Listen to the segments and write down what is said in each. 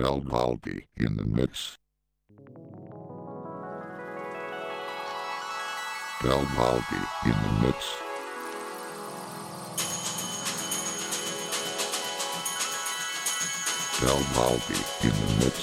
Belvaldi in the mix. Belvaldi in the mix. Belvaldi in the mix.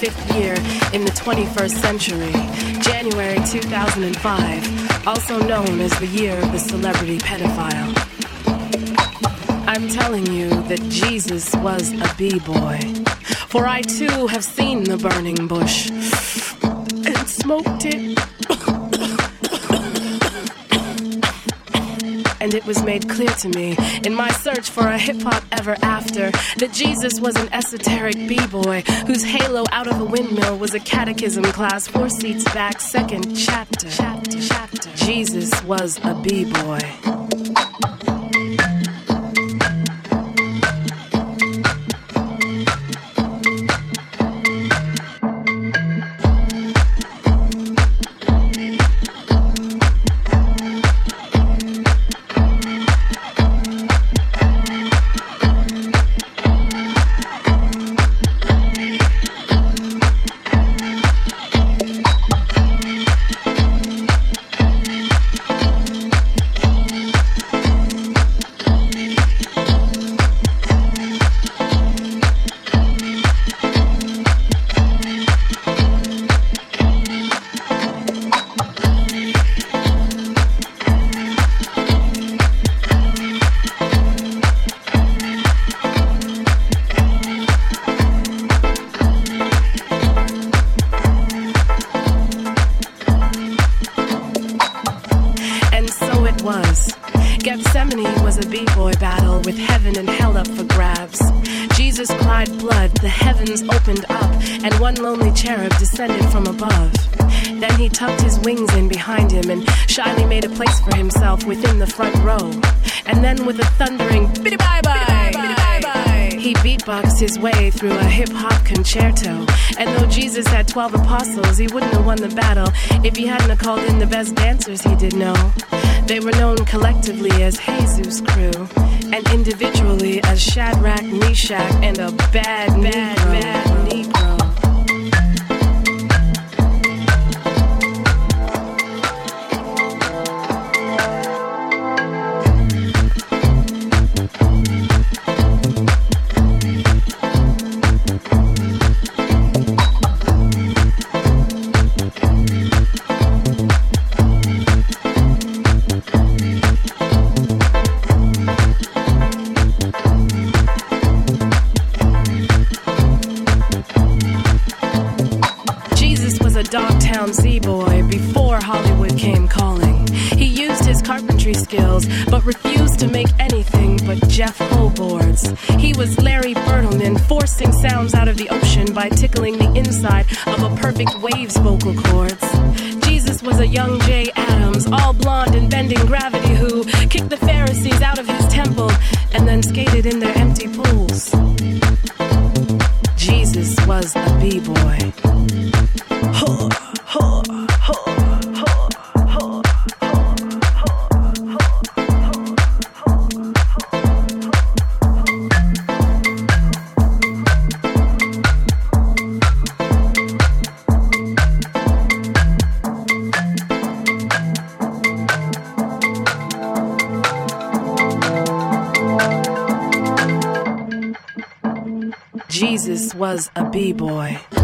Fifth year in the 21st century, January 2005, also known as the year of the celebrity pedophile. I'm telling you that Jesus was a b-boy, for I too have seen the burning bush and smoked it. And it was made clear to me in my search for a hip hop ever after that Jesus was an esoteric b boy whose halo out of a windmill was a catechism class four seats back, second chapter. chapter, chapter. Jesus was a b boy. Called in the best dancers he did know. Was a b-boy.